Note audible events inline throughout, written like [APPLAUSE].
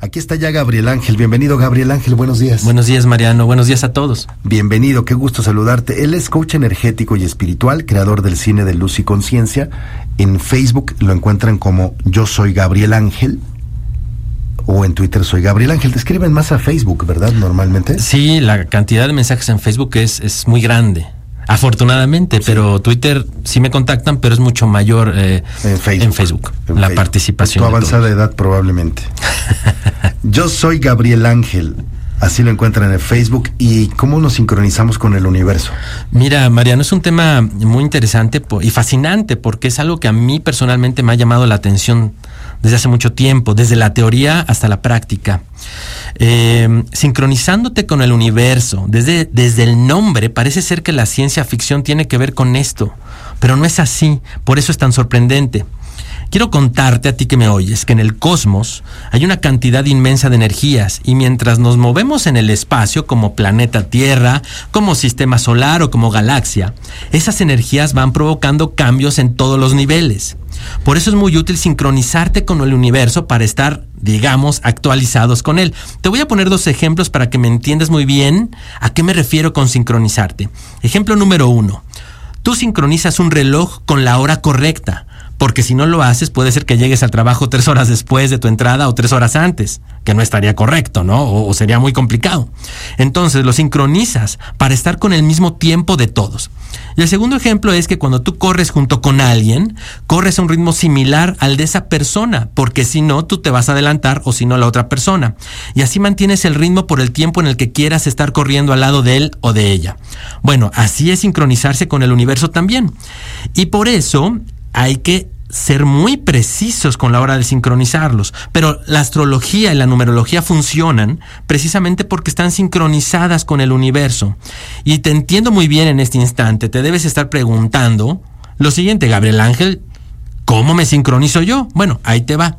Aquí está ya Gabriel Ángel. Bienvenido, Gabriel Ángel. Buenos días. Buenos días, Mariano. Buenos días a todos. Bienvenido. Qué gusto saludarte. Él es coach energético y espiritual, creador del cine de Luz y Conciencia. En Facebook lo encuentran como Yo Soy Gabriel Ángel o en Twitter soy Gabriel Ángel. Te escriben más a Facebook, ¿verdad? Normalmente. Sí, la cantidad de mensajes en Facebook es, es muy grande. Afortunadamente, pero Twitter sí me contactan, pero es mucho mayor eh, En Facebook. en Facebook, En la Facebook. participación. Tu de avanzada todos. edad, probablemente. [LAUGHS] Yo soy Gabriel Ángel. Así lo encuentran en Facebook. ¿Y cómo nos sincronizamos con el universo? Mira, Mariano, es un tema muy interesante y fascinante porque es algo que a mí personalmente me ha llamado la atención desde hace mucho tiempo, desde la teoría hasta la práctica. Eh, sincronizándote con el universo, desde, desde el nombre, parece ser que la ciencia ficción tiene que ver con esto, pero no es así, por eso es tan sorprendente. Quiero contarte a ti que me oyes que en el cosmos hay una cantidad inmensa de energías y mientras nos movemos en el espacio como planeta Tierra, como sistema solar o como galaxia, esas energías van provocando cambios en todos los niveles. Por eso es muy útil sincronizarte con el universo para estar, digamos, actualizados con él. Te voy a poner dos ejemplos para que me entiendas muy bien a qué me refiero con sincronizarte. Ejemplo número uno. Tú sincronizas un reloj con la hora correcta, porque si no lo haces puede ser que llegues al trabajo tres horas después de tu entrada o tres horas antes, que no estaría correcto, ¿no? O, sería muy complicado. Entonces lo sincronizas para estar con el mismo tiempo de todos. Y el segundo ejemplo es que cuando tú corres junto con alguien, corres a un ritmo similar al de esa persona, porque si no, tú te vas a adelantar o si no, la otra persona. Y así mantienes el ritmo por el tiempo en el que quieras estar corriendo al lado de él o de ella. Bueno, así es sincronizarse con el universo también. Y por eso hay que ser muy precisos con la hora de sincronizarlos. Pero la astrología y la numerología funcionan precisamente porque están sincronizadas con el universo. Y te entiendo muy bien en este instante. Te debes estar preguntando lo siguiente, Gabriel Ángel, ¿cómo me sincronizo yo? Bueno, ahí te va.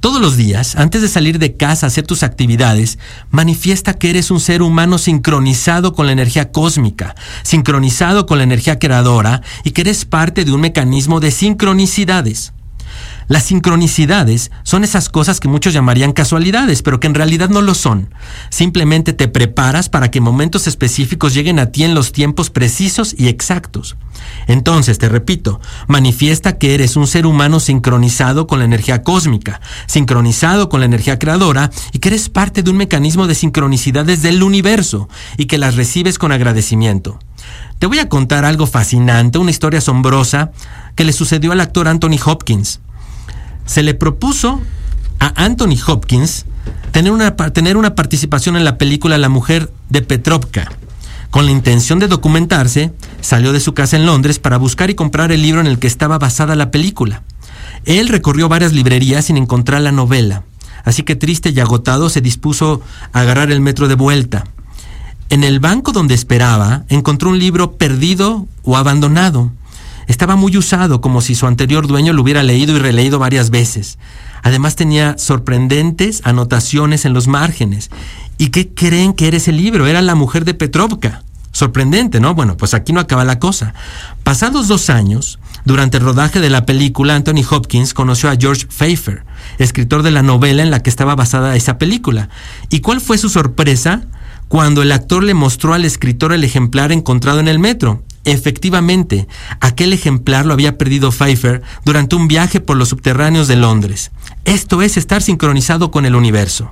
Todos los días, antes de salir de casa a hacer tus actividades, manifiesta que eres un ser humano sincronizado con la energía cósmica, sincronizado con la energía creadora y que eres parte de un mecanismo de sincronicidades. Las sincronicidades son esas cosas que muchos llamarían casualidades, pero que en realidad no lo son. Simplemente te preparas para que momentos específicos lleguen a ti en los tiempos precisos y exactos. Entonces, te repito, manifiesta que eres un ser humano sincronizado con la energía cósmica, sincronizado con la energía creadora y que eres parte de un mecanismo de sincronicidades del universo y que las recibes con agradecimiento. Te voy a contar algo fascinante, una historia asombrosa que le sucedió al actor Anthony Hopkins se le propuso a Anthony Hopkins tener una, tener una participación en la película La mujer de Petrovka. Con la intención de documentarse, salió de su casa en Londres para buscar y comprar el libro en el que estaba basada la película. Él recorrió varias librerías sin encontrar la novela, así que triste y agotado se dispuso a agarrar el metro de vuelta. En el banco donde esperaba, encontró un libro perdido o abandonado. Estaba muy usado, como si su anterior dueño lo hubiera leído y releído varias veces. Además tenía sorprendentes anotaciones en los márgenes. ¿Y qué creen que era ese libro? Era La mujer de Petrovka. Sorprendente, ¿no? Bueno, pues aquí no acaba la cosa. Pasados dos años, durante el rodaje de la película, Anthony Hopkins conoció a George Pfeiffer, escritor de la novela en la que estaba basada esa película. ¿Y cuál fue su sorpresa? Cuando el actor le mostró al escritor el ejemplar encontrado en el metro. Efectivamente, aquel ejemplar lo había perdido Pfeiffer durante un viaje por los subterráneos de Londres. Esto es estar sincronizado con el universo.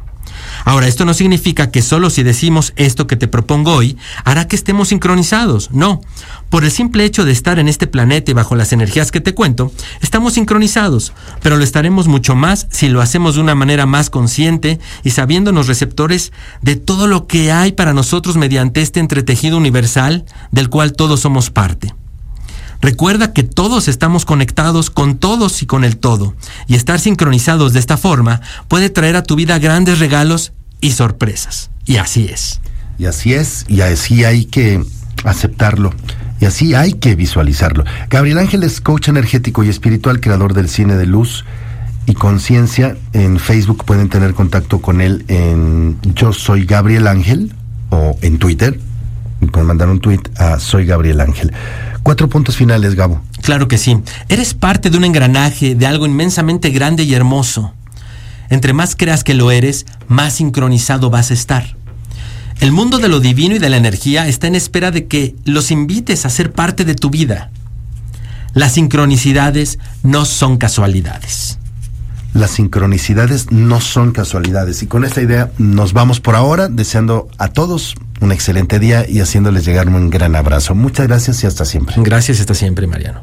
Ahora, esto no significa que solo si decimos esto que te propongo hoy, hará que estemos sincronizados. No. Por el simple hecho de estar en este planeta y bajo las energías que te cuento, estamos sincronizados, pero lo estaremos mucho más si lo hacemos de una manera más consciente y sabiéndonos receptores de todo lo que hay para nosotros mediante este entretejido universal del cual todos somos parte. Recuerda que todos estamos conectados con todos y con el todo, y estar sincronizados de esta forma puede traer a tu vida grandes regalos y sorpresas. Y así es. Y así es, y así hay que aceptarlo. Y así hay que visualizarlo. Gabriel Ángel es coach energético y espiritual, creador del cine de luz y conciencia. En Facebook pueden tener contacto con él en Yo Soy Gabriel Ángel o en Twitter. pueden mandar un tweet a Soy Gabriel Ángel. Cuatro puntos finales, Gabo. Claro que sí. Eres parte de un engranaje, de algo inmensamente grande y hermoso. Entre más creas que lo eres, más sincronizado vas a estar. El mundo de lo divino y de la energía está en espera de que los invites a ser parte de tu vida. Las sincronicidades no son casualidades. Las sincronicidades no son casualidades. Y con esta idea nos vamos por ahora, deseando a todos un excelente día y haciéndoles llegar un gran abrazo. Muchas gracias y hasta siempre. Gracias hasta siempre, Mariano.